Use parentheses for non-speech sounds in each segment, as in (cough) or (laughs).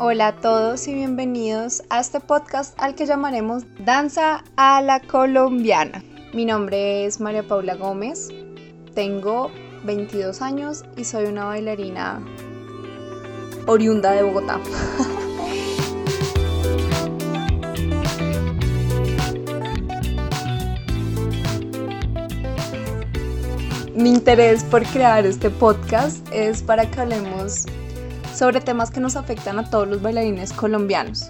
Hola a todos y bienvenidos a este podcast al que llamaremos Danza a la Colombiana. Mi nombre es María Paula Gómez, tengo 22 años y soy una bailarina oriunda de Bogotá. (laughs) Mi interés por crear este podcast es para que hablemos sobre temas que nos afectan a todos los bailarines colombianos,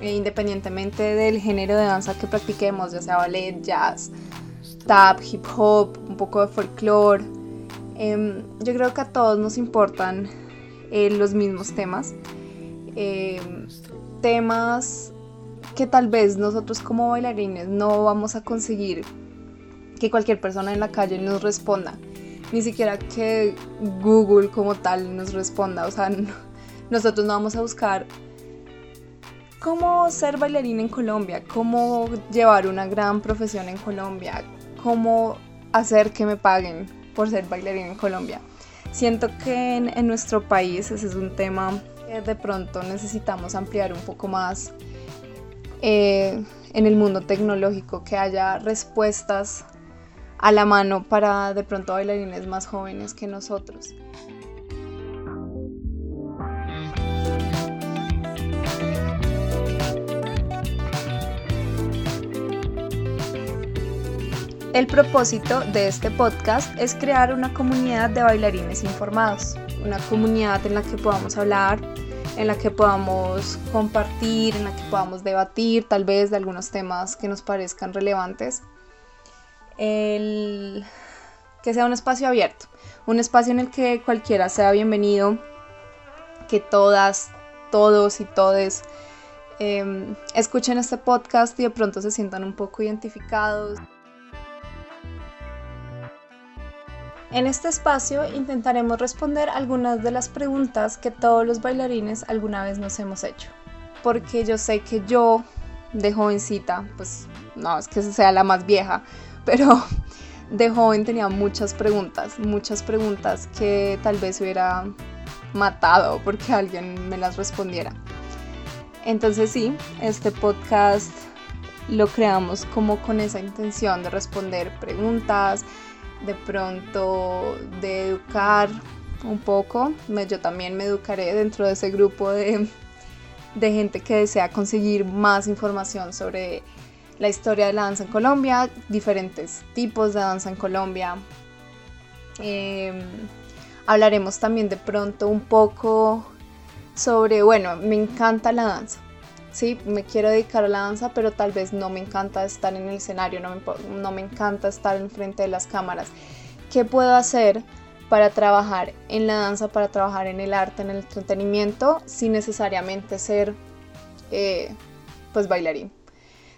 e independientemente del género de danza que practiquemos, ya sea ballet, jazz, tap, hip hop, un poco de folclore. Em, yo creo que a todos nos importan eh, los mismos temas. Em, temas que tal vez nosotros como bailarines no vamos a conseguir que cualquier persona en la calle nos responda ni siquiera que Google como tal nos responda. O sea, nosotros no vamos a buscar cómo ser bailarina en Colombia, cómo llevar una gran profesión en Colombia, cómo hacer que me paguen por ser bailarina en Colombia. Siento que en, nuestro país ese es un tema que de pronto necesitamos ampliar un poco más eh, en el mundo tecnológico, que haya respuestas a la mano para de pronto bailarines más jóvenes que nosotros. El propósito de este podcast es crear una comunidad de bailarines informados, una comunidad en la que podamos hablar, en la que podamos compartir, en la que podamos debatir tal vez de algunos temas que nos parezcan relevantes el, que sea un espacio abierto, un espacio en el que cualquiera sea bienvenido, que todas, todos y todes em, escuchen este podcast y de pronto se sientan un poco identificados. En este espacio intentaremos responder algunas de las preguntas que todos los bailarines alguna vez nos hemos hecho. Porque yo sé que yo, de jovencita, pues no es que sea la más vieja, pero (laughs) de joven tenía muchas preguntas, muchas preguntas que tal vez hubiera matado porque alguien me las respondiera. Entonces sí, este podcast lo creamos como con esa intención de responder preguntas, de pronto de educar un poco. Yo también me educaré dentro de ese grupo de, de gente que desea conseguir más información sobre la historia de la danza en Colombia, diferentes tipos de danza en Colombia. Em, hablaremos también de pronto un poco sobre, bueno, me encanta la danza. Sí, me quiero dedicar a la danza, pero tal vez no me encanta estar en el escenario, no me, no me encanta estar enfrente de las cámaras. ¿Qué puedo hacer para trabajar en la danza, para trabajar en el arte, en el entretenimiento, sin necesariamente ser eh, pues bailarín?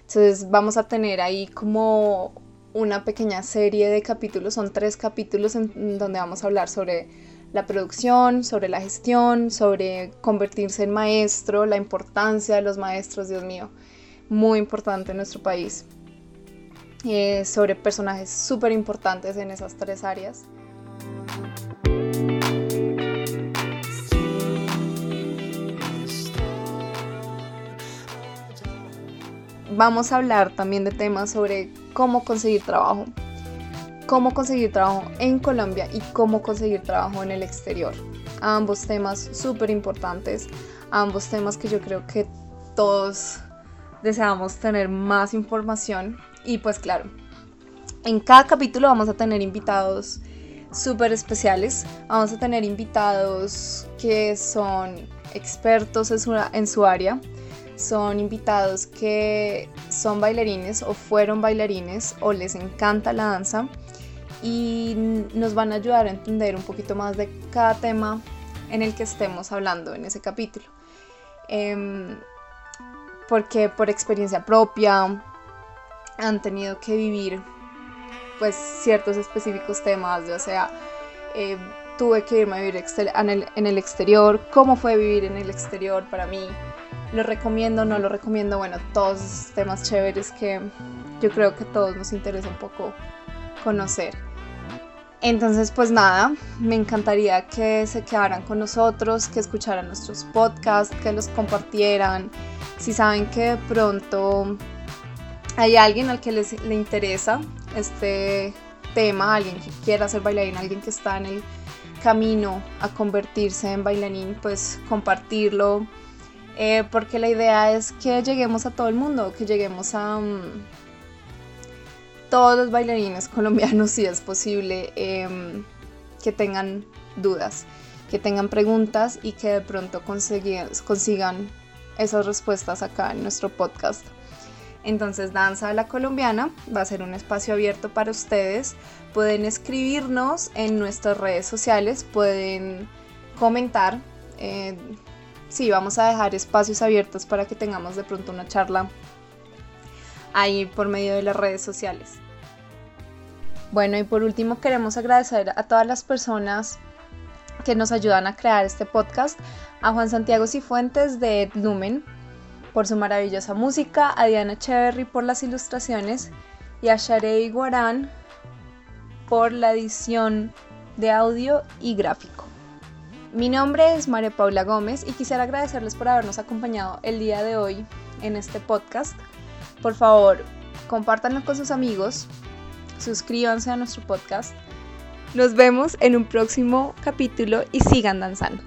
Entonces vamos a tener ahí como una pequeña serie de capítulos, son tres capítulos en donde vamos a hablar sobre la producción, sobre la gestión, sobre convertirse en maestro, la importancia de los maestros, Dios mío, muy importante en nuestro país, eh, sobre personajes súper importantes en esas tres áreas. Vamos a hablar también de temas sobre cómo conseguir trabajo, cómo conseguir trabajo en Colombia y cómo conseguir trabajo en el exterior. Ambos temas súper importantes, ambos temas que yo creo que todos deseamos tener más información. Y pues claro, en cada capítulo vamos a tener invitados súper especiales, vamos a tener invitados que son expertos en su, en su área, son invitados que son bailarines o fueron bailarines o les encanta la danza y nos van a ayudar a entender un poquito más de cada tema en el que estemos hablando en ese capítulo. Em, porque por experiencia propia han tenido que vivir pues ciertos específicos temas, ya sea eh, tuve que irme a vivir en el exterior, cómo fue vivir en el exterior para mí, lo recomiendo, no lo recomiendo, bueno, todos esos temas chéveres que yo creo que todos nos interesa un poco conocer. Entonces, pues nada, me encantaría que se quedaran con nosotros, que escucharan nuestros podcasts, que los compartieran. Si saben que de pronto hay alguien al que les, le interesa este tema, alguien que quiera ser bailarín, alguien que está en el camino a convertirse en bailarín, pues compartirlo. Eh, porque la idea es que lleguemos a todo el mundo, que lleguemos a mm, todos los bailarines (laughs) colombianos, si es posible, em, que tengan dudas, que tengan preguntas y que de pronto consigan esas respuestas acá en nuestro podcast. Entonces, Danza de la Colombiana va a ser un espacio abierto para ustedes. Pueden escribirnos en nuestras redes sociales, pueden comentar. Eh, sí, vamos a dejar espacios abiertos para que tengamos de pronto una charla ahí por medio de las redes sociales. Bueno, y por último queremos agradecer a todas las personas que nos ayudan a crear este podcast, a Juan Santiago Cifuentes de Lumen, por su maravillosa música, a Diana Cherry por las ilustraciones y a Sharei Guarán por la edición de audio y gráfico. Mi nombre es María Paula Gómez y quisiera agradecerles por habernos acompañado el día de hoy en este podcast. Por favor, compártanlo con sus amigos, suscríbanse a nuestro podcast. Nos vemos en un próximo capítulo y sigan danzando.